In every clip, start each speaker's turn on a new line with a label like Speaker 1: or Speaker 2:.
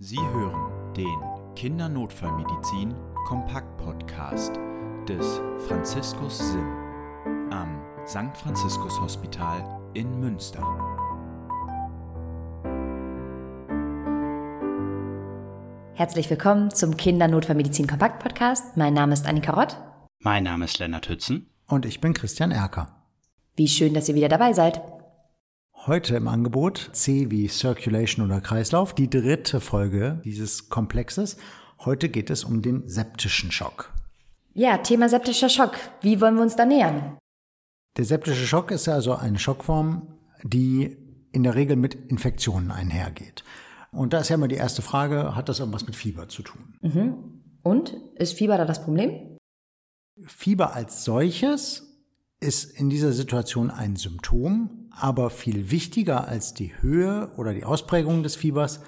Speaker 1: Sie hören den Kindernotfallmedizin Kompakt Podcast des Franziskus Sim am St. Franziskus Hospital in Münster.
Speaker 2: Herzlich willkommen zum Kindernotfallmedizin Kompakt Podcast. Mein Name ist Annika Rott.
Speaker 3: Mein Name ist Lennart Hützen.
Speaker 4: Und ich bin Christian Erker.
Speaker 2: Wie schön, dass ihr wieder dabei seid.
Speaker 4: Heute im Angebot C wie Circulation oder Kreislauf, die dritte Folge dieses Komplexes. Heute geht es um den septischen Schock.
Speaker 2: Ja, Thema septischer Schock. Wie wollen wir uns da nähern?
Speaker 4: Der septische Schock ist also eine Schockform, die in der Regel mit Infektionen einhergeht. Und da ist ja immer die erste Frage, hat das irgendwas mit Fieber zu tun?
Speaker 2: Mhm. Und? Ist Fieber da das Problem?
Speaker 4: Fieber als solches ist in dieser Situation ein Symptom, aber viel wichtiger als die Höhe oder die Ausprägung des Fiebers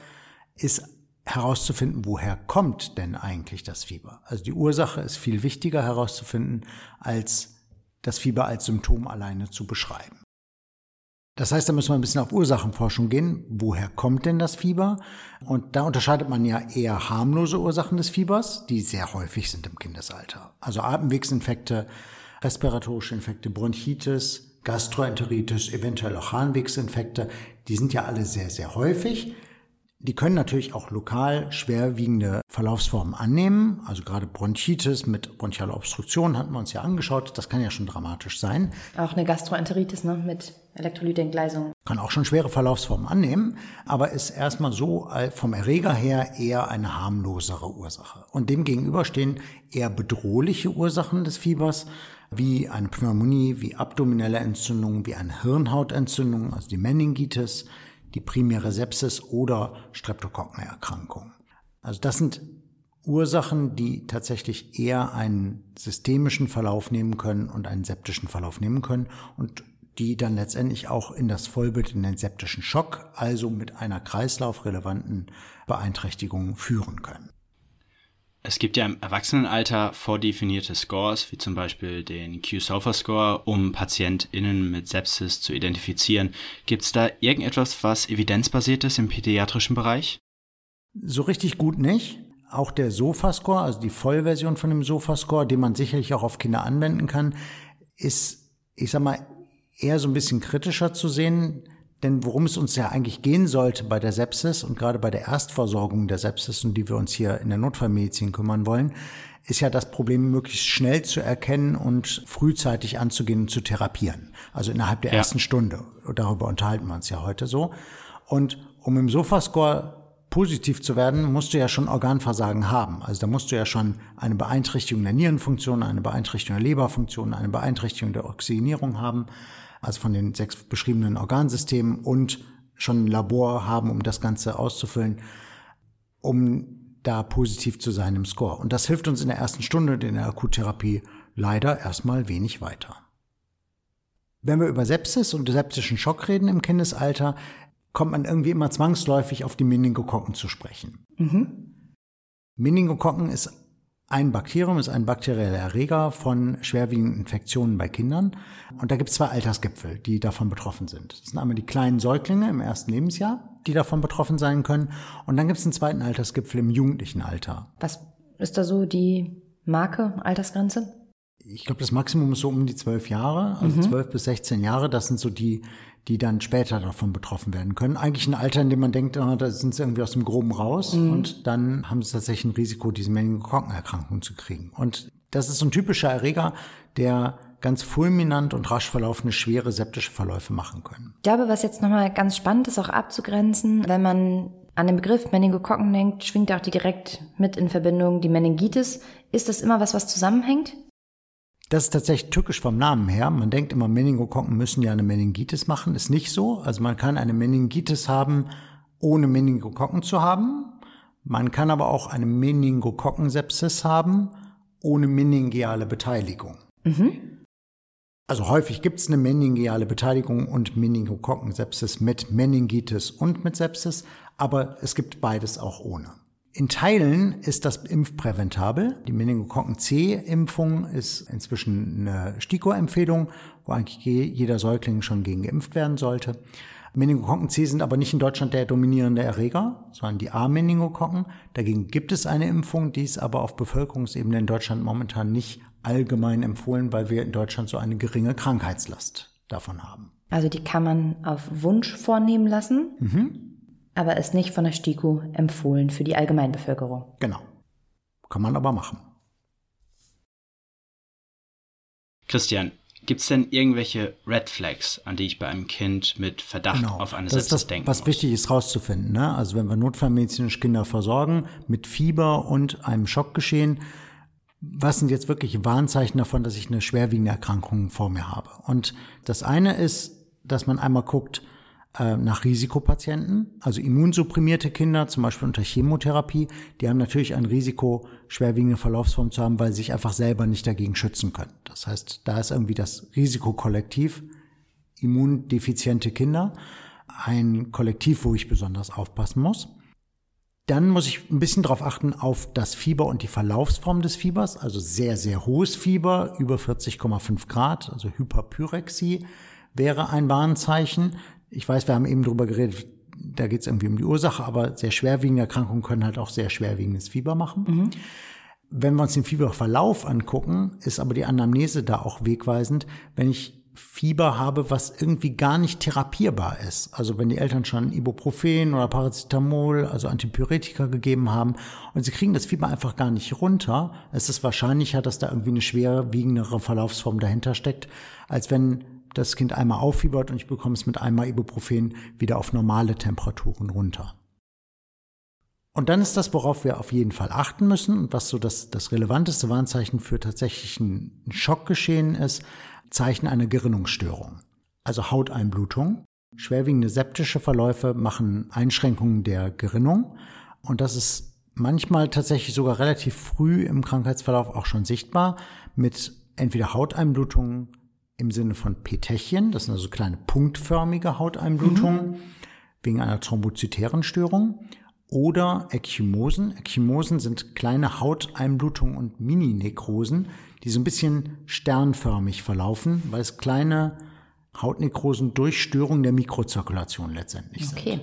Speaker 4: ist herauszufinden, woher kommt denn eigentlich das Fieber. Also die Ursache ist viel wichtiger herauszufinden, als das Fieber als Symptom alleine zu beschreiben. Das heißt, da müssen wir ein bisschen auf Ursachenforschung gehen. Woher kommt denn das Fieber? Und da unterscheidet man ja eher harmlose Ursachen des Fiebers, die sehr häufig sind im Kindesalter. Also Atemwegsinfekte, respiratorische Infekte, Bronchitis, Gastroenteritis, eventuell auch Harnwegsinfekte, die sind ja alle sehr, sehr häufig. Die können natürlich auch lokal schwerwiegende Verlaufsformen annehmen. Also gerade Bronchitis mit bronchialer Obstruktion hatten wir uns ja angeschaut. Das kann ja schon dramatisch sein.
Speaker 2: Auch eine Gastroenteritis ne, mit Elektrolytentgleisung.
Speaker 4: Kann auch schon schwere Verlaufsformen annehmen, aber ist erstmal so vom Erreger her eher eine harmlosere Ursache. Und dem gegenüber stehen eher bedrohliche Ursachen des Fiebers, wie eine Pneumonie, wie abdominelle Entzündungen, wie eine Hirnhautentzündung, also die Meningitis, die primäre Sepsis oder Streptokokkenerkrankung. Also das sind Ursachen, die tatsächlich eher einen systemischen Verlauf nehmen können und einen septischen Verlauf nehmen können und die dann letztendlich auch in das Vollbild, in den septischen Schock, also mit einer kreislaufrelevanten Beeinträchtigung führen können.
Speaker 3: Es gibt ja im Erwachsenenalter vordefinierte Scores, wie zum Beispiel den Q-Sofa-Score, um PatientInnen mit Sepsis zu identifizieren. Gibt es da irgendetwas, was evidenzbasiert ist im pädiatrischen Bereich?
Speaker 4: So richtig gut nicht. Auch der SOFA-Score, also die Vollversion von dem SOFA-Score, den man sicherlich auch auf Kinder anwenden kann, ist, ich sag mal, eher so ein bisschen kritischer zu sehen. Denn worum es uns ja eigentlich gehen sollte bei der Sepsis und gerade bei der Erstversorgung der Sepsis, um die wir uns hier in der Notfallmedizin kümmern wollen, ist ja das Problem möglichst schnell zu erkennen und frühzeitig anzugehen und zu therapieren. Also innerhalb der ja. ersten Stunde. Darüber unterhalten wir uns ja heute so. Und um im Sofascore positiv zu werden, musst du ja schon Organversagen haben. Also da musst du ja schon eine Beeinträchtigung der Nierenfunktion, eine Beeinträchtigung der Leberfunktion, eine Beeinträchtigung der Oxygenierung haben also von den sechs beschriebenen Organsystemen und schon ein Labor haben, um das Ganze auszufüllen, um da positiv zu sein im Score. Und das hilft uns in der ersten Stunde in der Akuttherapie leider erstmal wenig weiter. Wenn wir über Sepsis und septischen Schock reden im Kindesalter, kommt man irgendwie immer zwangsläufig auf die Meningokokken zu sprechen. Mhm. Meningokokken ist ein Bakterium ist ein bakterieller Erreger von schwerwiegenden Infektionen bei Kindern. Und da gibt es zwei Altersgipfel, die davon betroffen sind. Das sind einmal die kleinen Säuglinge im ersten Lebensjahr, die davon betroffen sein können. Und dann gibt es einen zweiten Altersgipfel im jugendlichen Alter.
Speaker 2: Was ist da so die Marke, Altersgrenze?
Speaker 4: Ich glaube, das Maximum ist so um die zwölf Jahre, also zwölf mhm. bis 16 Jahre. Das sind so die die dann später davon betroffen werden können. Eigentlich ein Alter, in dem man denkt, oh, da sind sie irgendwie aus dem Groben raus mhm. und dann haben sie tatsächlich ein Risiko, diese Meningokokkenerkrankung zu kriegen. Und das ist so ein typischer Erreger, der ganz fulminant und rasch verlaufende schwere septische Verläufe machen können.
Speaker 2: Ich glaube, was jetzt nochmal ganz spannend ist, auch abzugrenzen, wenn man an den Begriff Meningokokken denkt, schwingt auch direkt mit in Verbindung die Meningitis. Ist das immer was, was zusammenhängt?
Speaker 4: Das ist tatsächlich tückisch vom Namen her. Man denkt immer, Meningokokken müssen ja eine Meningitis machen. Ist nicht so. Also man kann eine Meningitis haben, ohne Meningokokken zu haben. Man kann aber auch eine Meningokokkensepsis haben, ohne meningeale Beteiligung. Mhm. Also häufig gibt es eine meningeale Beteiligung und Meningokokkensepsis mit Meningitis und mit Sepsis, aber es gibt beides auch ohne. In Teilen ist das impfpräventabel. Die Meningokokken-C-Impfung ist inzwischen eine STIKO-Empfehlung, wo eigentlich jeder Säugling schon gegen geimpft werden sollte. Meningokokken C sind aber nicht in Deutschland der dominierende Erreger, sondern die A-Meningokokken. Dagegen gibt es eine Impfung, die ist aber auf Bevölkerungsebene in Deutschland momentan nicht allgemein empfohlen, weil wir in Deutschland so eine geringe Krankheitslast davon haben.
Speaker 2: Also die kann man auf Wunsch vornehmen lassen, mhm. Aber ist nicht von der STIKO empfohlen für die Allgemeinbevölkerung.
Speaker 4: Genau. Kann man aber machen.
Speaker 3: Christian, Gibt es denn irgendwelche Red Flags, an die ich bei einem Kind mit Verdacht genau. auf eine
Speaker 4: Sepsis ist das, denken Was muss? wichtig ist rauszufinden. Ne? Also wenn wir notfallmedizinisch Kinder versorgen mit Fieber und einem Schockgeschehen, was sind jetzt wirklich Warnzeichen davon, dass ich eine schwerwiegende Erkrankung vor mir habe? Und das eine ist, dass man einmal guckt, nach Risikopatienten, also immunsupprimierte Kinder, zum Beispiel unter Chemotherapie, die haben natürlich ein Risiko, schwerwiegende Verlaufsformen zu haben, weil sie sich einfach selber nicht dagegen schützen können. Das heißt, da ist irgendwie das Risikokollektiv, immundefiziente Kinder, ein Kollektiv, wo ich besonders aufpassen muss. Dann muss ich ein bisschen darauf achten auf das Fieber und die Verlaufsform des Fiebers, also sehr, sehr hohes Fieber, über 40,5 Grad, also Hyperpyrexie wäre ein Warnzeichen ich weiß, wir haben eben drüber geredet, da geht es irgendwie um die Ursache, aber sehr schwerwiegende Erkrankungen können halt auch sehr schwerwiegendes Fieber machen. Mhm. Wenn wir uns den Fieberverlauf angucken, ist aber die Anamnese da auch wegweisend. Wenn ich Fieber habe, was irgendwie gar nicht therapierbar ist. Also wenn die Eltern schon Ibuprofen oder Paracetamol, also Antipyretika gegeben haben und sie kriegen das Fieber einfach gar nicht runter, ist es wahrscheinlicher, dass da irgendwie eine schwerwiegendere Verlaufsform dahinter steckt, als wenn das Kind einmal auffiebert und ich bekomme es mit einmal Ibuprofen wieder auf normale Temperaturen runter. Und dann ist das, worauf wir auf jeden Fall achten müssen und was so das, das relevanteste Warnzeichen für tatsächlich ein Schockgeschehen ist, Zeichen einer Gerinnungsstörung. Also Hauteinblutung. Schwerwiegende septische Verläufe machen Einschränkungen der Gerinnung und das ist manchmal tatsächlich sogar relativ früh im Krankheitsverlauf auch schon sichtbar mit entweder Hauteinblutungen, im Sinne von Petechien, das sind also kleine punktförmige Hauteinblutungen mhm. wegen einer thrombozytären Störung oder Ecchymosen. Ecchymosen sind kleine Hauteinblutungen und Mini-Nekrosen, die so ein bisschen sternförmig verlaufen, weil es kleine Hautnekrosen durch Störung der Mikrozirkulation letztendlich okay. sind.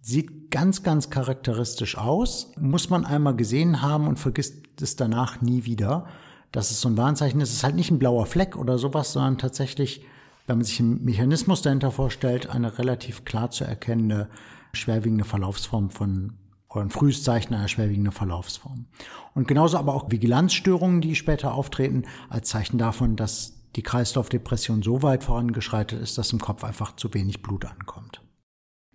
Speaker 4: Sieht ganz, ganz charakteristisch aus, muss man einmal gesehen haben und vergisst es danach nie wieder dass es so ein Warnzeichen ist. Es ist halt nicht ein blauer Fleck oder sowas, sondern tatsächlich, wenn man sich einen Mechanismus dahinter vorstellt, eine relativ klar zu erkennende schwerwiegende Verlaufsform von oder ein frühes Zeichen einer schwerwiegenden Verlaufsform. Und genauso aber auch Vigilanzstörungen, die später auftreten, als Zeichen davon, dass die Kreislaufdepression so weit vorangeschreitet ist, dass im Kopf einfach zu wenig Blut ankommt.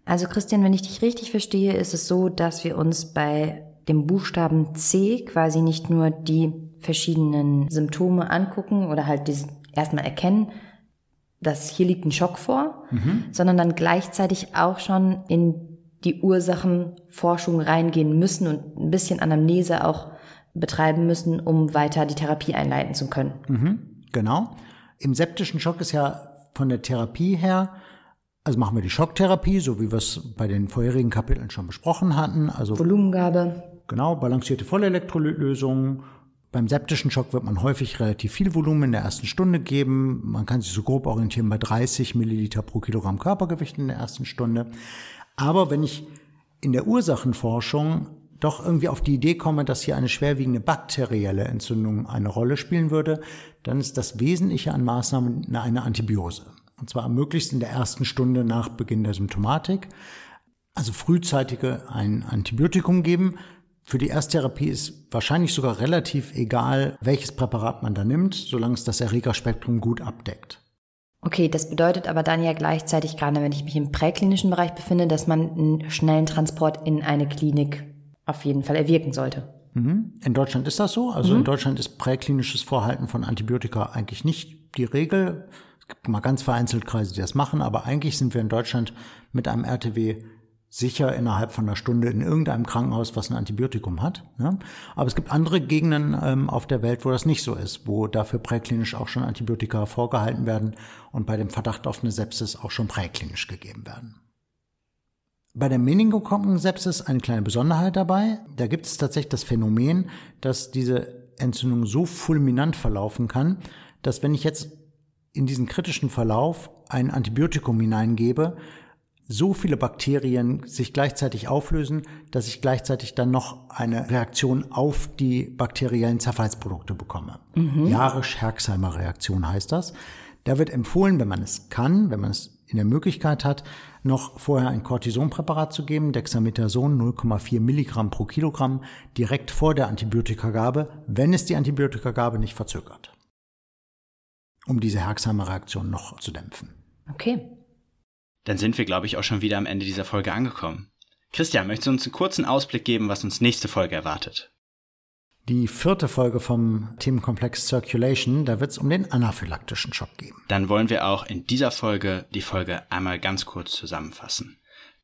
Speaker 2: Also Christian, wenn ich dich richtig verstehe, ist es so, dass wir uns bei dem Buchstaben C quasi nicht nur die verschiedenen Symptome angucken oder halt erstmal erkennen, dass hier liegt ein Schock vor, mhm. sondern dann gleichzeitig auch schon in die Ursachenforschung reingehen müssen und ein bisschen Anamnese auch betreiben müssen, um weiter die Therapie einleiten zu können.
Speaker 4: Mhm. Genau. Im septischen Schock ist ja von der Therapie her, also machen wir die Schocktherapie, so wie wir es bei den vorherigen Kapiteln schon besprochen hatten. Also
Speaker 2: Volumengabe.
Speaker 4: Genau, balancierte Vollelektrolytlösungen beim septischen Schock wird man häufig relativ viel Volumen in der ersten Stunde geben. Man kann sich so grob orientieren bei 30 Milliliter pro Kilogramm Körpergewicht in der ersten Stunde. Aber wenn ich in der Ursachenforschung doch irgendwie auf die Idee komme, dass hier eine schwerwiegende bakterielle Entzündung eine Rolle spielen würde, dann ist das Wesentliche an Maßnahmen eine Antibiose. Und zwar möglichst in der ersten Stunde nach Beginn der Symptomatik. Also frühzeitige ein Antibiotikum geben, für die Ersttherapie ist wahrscheinlich sogar relativ egal, welches Präparat man da nimmt, solange es das Erregerspektrum gut abdeckt.
Speaker 2: Okay, das bedeutet aber dann ja gleichzeitig, gerade wenn ich mich im präklinischen Bereich befinde, dass man einen schnellen Transport in eine Klinik auf jeden Fall erwirken sollte.
Speaker 4: Mhm. In Deutschland ist das so. Also mhm. in Deutschland ist präklinisches Vorhalten von Antibiotika eigentlich nicht die Regel. Es gibt mal ganz vereinzelt Kreise, die das machen, aber eigentlich sind wir in Deutschland mit einem RTW sicher innerhalb von einer Stunde in irgendeinem Krankenhaus, was ein Antibiotikum hat. Ja? Aber es gibt andere Gegenden ähm, auf der Welt, wo das nicht so ist, wo dafür präklinisch auch schon Antibiotika vorgehalten werden und bei dem Verdacht auf eine Sepsis auch schon präklinisch gegeben werden. Bei der Meningokokken-Sepsis eine kleine Besonderheit dabei. Da gibt es tatsächlich das Phänomen, dass diese Entzündung so fulminant verlaufen kann, dass wenn ich jetzt in diesen kritischen Verlauf ein Antibiotikum hineingebe, so viele Bakterien sich gleichzeitig auflösen, dass ich gleichzeitig dann noch eine Reaktion auf die bakteriellen Zerfallsprodukte bekomme. Mhm. Jarisch-Herxheimer-Reaktion heißt das. Da wird empfohlen, wenn man es kann, wenn man es in der Möglichkeit hat, noch vorher ein Cortisonpräparat zu geben, Dexamethason 0,4 Milligramm pro Kilogramm, direkt vor der Antibiotikagabe, wenn es die Antibiotikagabe nicht verzögert. Um diese Herxheimer-Reaktion noch zu dämpfen.
Speaker 2: Okay.
Speaker 3: Dann sind wir, glaube ich, auch schon wieder am Ende dieser Folge angekommen. Christian, möchtest du uns einen kurzen Ausblick geben, was uns nächste Folge erwartet?
Speaker 4: Die vierte Folge vom Themenkomplex Circulation, da wird es um den anaphylaktischen Schock gehen.
Speaker 3: Dann wollen wir auch in dieser Folge die Folge einmal ganz kurz zusammenfassen.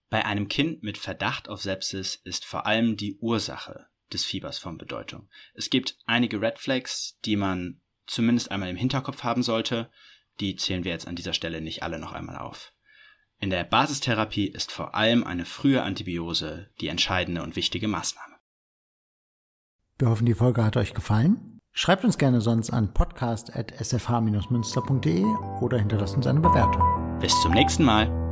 Speaker 3: Bei einem Kind mit Verdacht auf Sepsis ist vor allem die Ursache des Fiebers von Bedeutung. Es gibt einige Red Flags, die man zumindest einmal im Hinterkopf haben sollte. Die zählen wir jetzt an dieser Stelle nicht alle noch einmal auf. In der Basistherapie ist vor allem eine frühe Antibiose die entscheidende und wichtige Maßnahme.
Speaker 4: Wir hoffen, die Folge hat euch gefallen. Schreibt uns gerne sonst an podcast.sfh-münster.de oder hinterlasst uns eine Bewertung.
Speaker 3: Bis zum nächsten Mal.